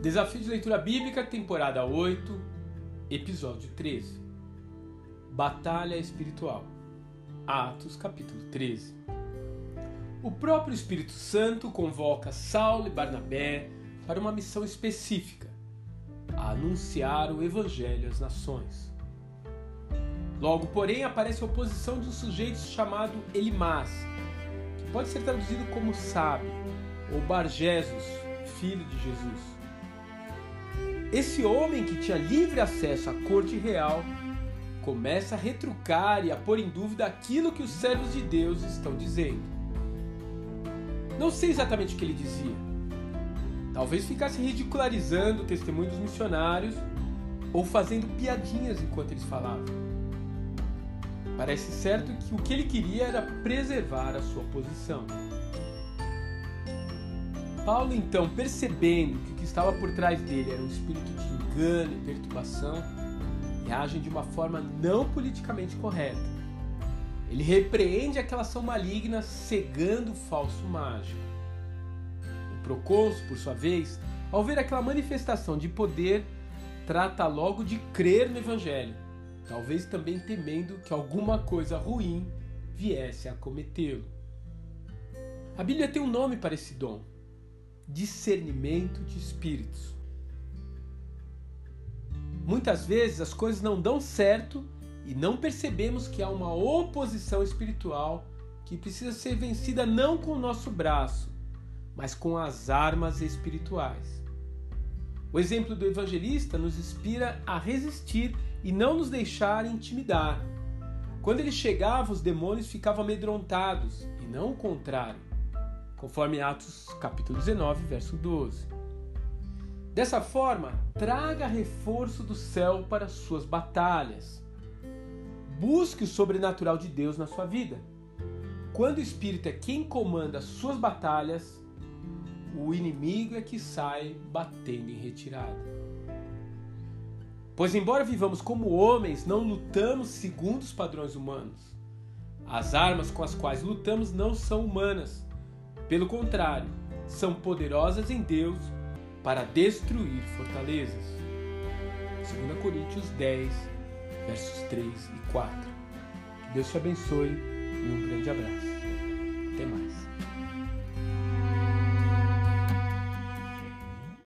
Desafio de Leitura Bíblica, temporada 8, episódio 13. Batalha Espiritual. Atos, capítulo 13. O próprio Espírito Santo convoca Saulo e Barnabé para uma missão específica: a anunciar o Evangelho às nações. Logo, porém, aparece a oposição de um sujeito chamado Elimás, que pode ser traduzido como sábio, ou Barjesus, filho de Jesus. Esse homem que tinha livre acesso à corte real começa a retrucar e a pôr em dúvida aquilo que os servos de Deus estão dizendo. Não sei exatamente o que ele dizia. Talvez ficasse ridicularizando o testemunho dos missionários ou fazendo piadinhas enquanto eles falavam. Parece certo que o que ele queria era preservar a sua posição. Paulo, então, percebendo que o que estava por trás dele era um espírito de engano e perturbação, reage de uma forma não politicamente correta. Ele repreende aquela ação maligna, cegando o falso mágico. O procônsul, por sua vez, ao ver aquela manifestação de poder, trata logo de crer no Evangelho, talvez também temendo que alguma coisa ruim viesse a cometê-lo. A Bíblia tem um nome para esse dom: discernimento de espíritos. Muitas vezes as coisas não dão certo e não percebemos que há uma oposição espiritual que precisa ser vencida não com o nosso braço, mas com as armas espirituais. O exemplo do evangelista nos inspira a resistir e não nos deixar intimidar. Quando ele chegava, os demônios ficavam amedrontados e não o contrário conforme Atos capítulo 19, verso 12. Dessa forma, traga reforço do céu para suas batalhas. Busque o sobrenatural de Deus na sua vida. Quando o Espírito é quem comanda suas batalhas, o inimigo é que sai batendo em retirada. Pois, embora vivamos como homens, não lutamos segundo os padrões humanos. As armas com as quais lutamos não são humanas, pelo contrário, são poderosas em Deus para destruir fortalezas. 2 Coríntios 10, versos 3 e 4. Que Deus te abençoe e um grande abraço.